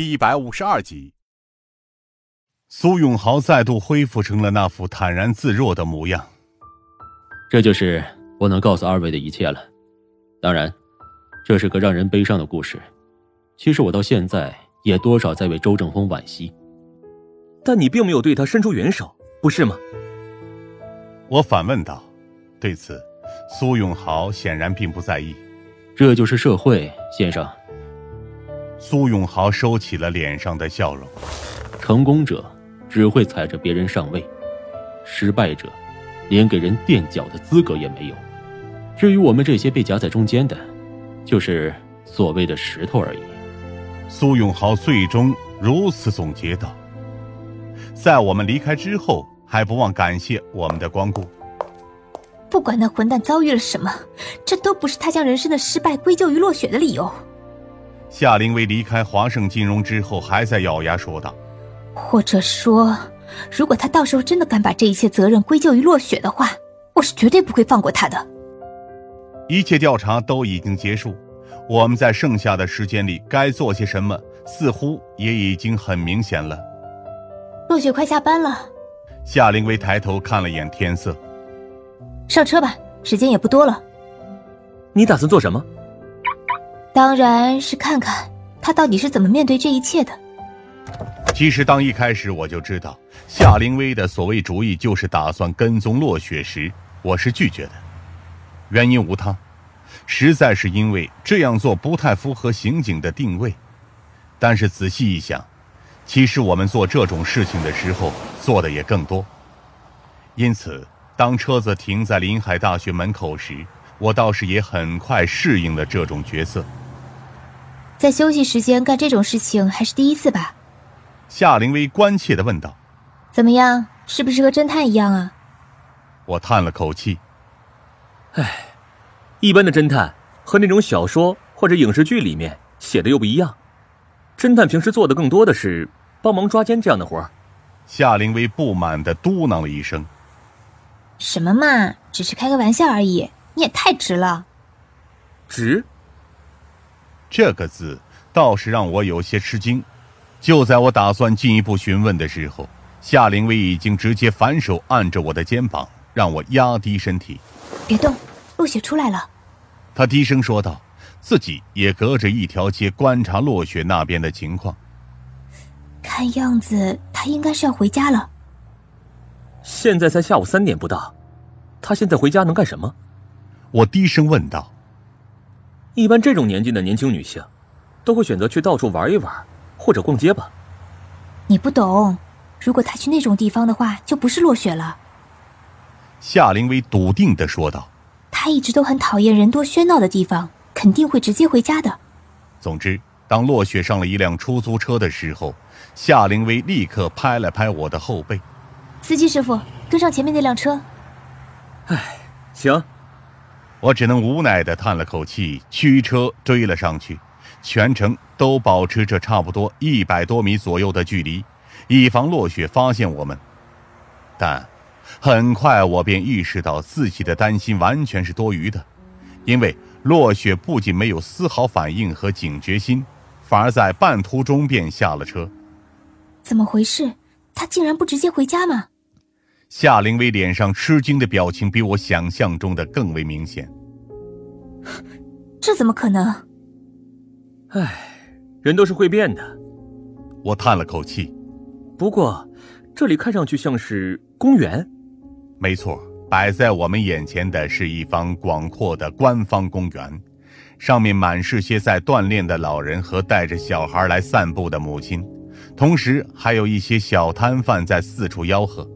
第一百五十二集。苏永豪再度恢复成了那副坦然自若的模样。这就是我能告诉二位的一切了。当然，这是个让人悲伤的故事。其实我到现在也多少在为周正峰惋惜。但你并没有对他伸出援手，不是吗？我反问道。对此，苏永豪显然并不在意。这就是社会，先生。苏永豪收起了脸上的笑容。成功者只会踩着别人上位，失败者连给人垫脚的资格也没有。至于我们这些被夹在中间的，就是所谓的石头而已。苏永豪最终如此总结道。在我们离开之后，还不忘感谢我们的光顾。不管那混蛋遭遇了什么，这都不是他将人生的失败归咎于落雪的理由。夏灵薇离开华盛金融之后，还在咬牙说道：“或者说，如果他到时候真的敢把这一切责任归咎于落雪的话，我是绝对不会放过他的。”一切调查都已经结束，我们在剩下的时间里该做些什么，似乎也已经很明显了。落雪快下班了，夏灵薇抬头看了眼天色。上车吧，时间也不多了。你打算做什么？当然是看看他到底是怎么面对这一切的。其实，当一开始我就知道夏灵薇的所谓主意就是打算跟踪落雪时，我是拒绝的。原因无他，实在是因为这样做不太符合刑警的定位。但是仔细一想，其实我们做这种事情的时候做的也更多。因此。当车子停在临海大学门口时，我倒是也很快适应了这种角色。在休息时间干这种事情还是第一次吧？夏灵薇关切的问道：“怎么样，是不是和侦探一样啊？”我叹了口气：“唉，一般的侦探和那种小说或者影视剧里面写的又不一样。侦探平时做的更多的是帮忙抓奸这样的活儿夏灵薇不满的嘟囔了一声。什么嘛，只是开个玩笑而已。你也太直了。直。这个字倒是让我有些吃惊。就在我打算进一步询问的时候，夏灵薇已经直接反手按着我的肩膀，让我压低身体。别动，落雪出来了。他低声说道，自己也隔着一条街观察落雪那边的情况。看样子，他应该是要回家了。现在才下午三点不到，他现在回家能干什么？我低声问道。一般这种年纪的年轻女性，都会选择去到处玩一玩，或者逛街吧。你不懂，如果她去那种地方的话，就不是落雪了。夏灵薇笃定的说道。她一直都很讨厌人多喧闹的地方，肯定会直接回家的。总之，当落雪上了一辆出租车的时候，夏灵薇立刻拍了拍我的后背。司机师傅，跟上前面那辆车。哎，行。我只能无奈的叹了口气，驱车追了上去，全程都保持着差不多一百多米左右的距离，以防落雪发现我们。但很快我便意识到自己的担心完全是多余的，因为落雪不仅没有丝毫反应和警觉心，反而在半途中便下了车。怎么回事？他竟然不直接回家吗？夏灵薇脸上吃惊的表情比我想象中的更为明显。这怎么可能？唉，人都是会变的。我叹了口气。不过，这里看上去像是公园。没错，摆在我们眼前的是一方广阔的官方公园，上面满是些在锻炼的老人和带着小孩来散步的母亲，同时还有一些小摊贩在四处吆喝。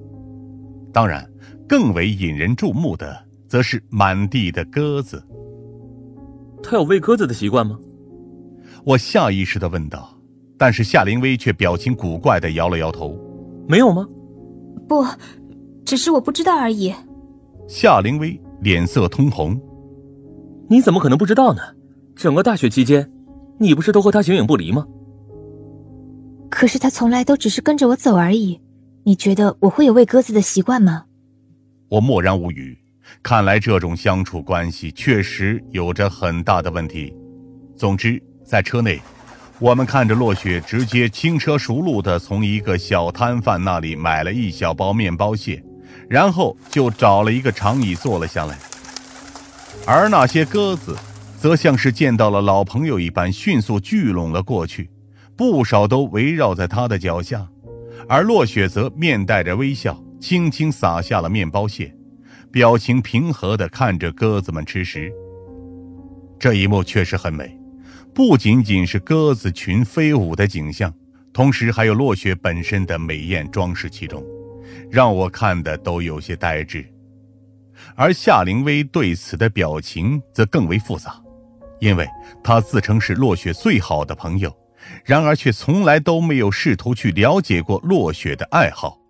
当然，更为引人注目的，则是满地的鸽子。他有喂鸽子的习惯吗？我下意识的问道，但是夏灵薇却表情古怪的摇了摇头：“没有吗？”“不，只是我不知道而已。”夏灵薇脸色通红：“你怎么可能不知道呢？整个大学期间，你不是都和他形影不离吗？”“可是他从来都只是跟着我走而已。”你觉得我会有喂鸽子的习惯吗？我默然无语。看来这种相处关系确实有着很大的问题。总之，在车内，我们看着落雪直接轻车熟路地从一个小摊贩那里买了一小包面包屑，然后就找了一个长椅坐了下来。而那些鸽子，则像是见到了老朋友一般，迅速聚拢了过去，不少都围绕在他的脚下。而落雪则面带着微笑，轻轻撒下了面包屑，表情平和地看着鸽子们吃食。这一幕确实很美。不仅仅是鸽子群飞舞的景象，同时还有落雪本身的美艳装饰其中，让我看的都有些呆滞。而夏灵薇对此的表情则更为复杂，因为她自称是落雪最好的朋友，然而却从来都没有试图去了解过落雪的爱好。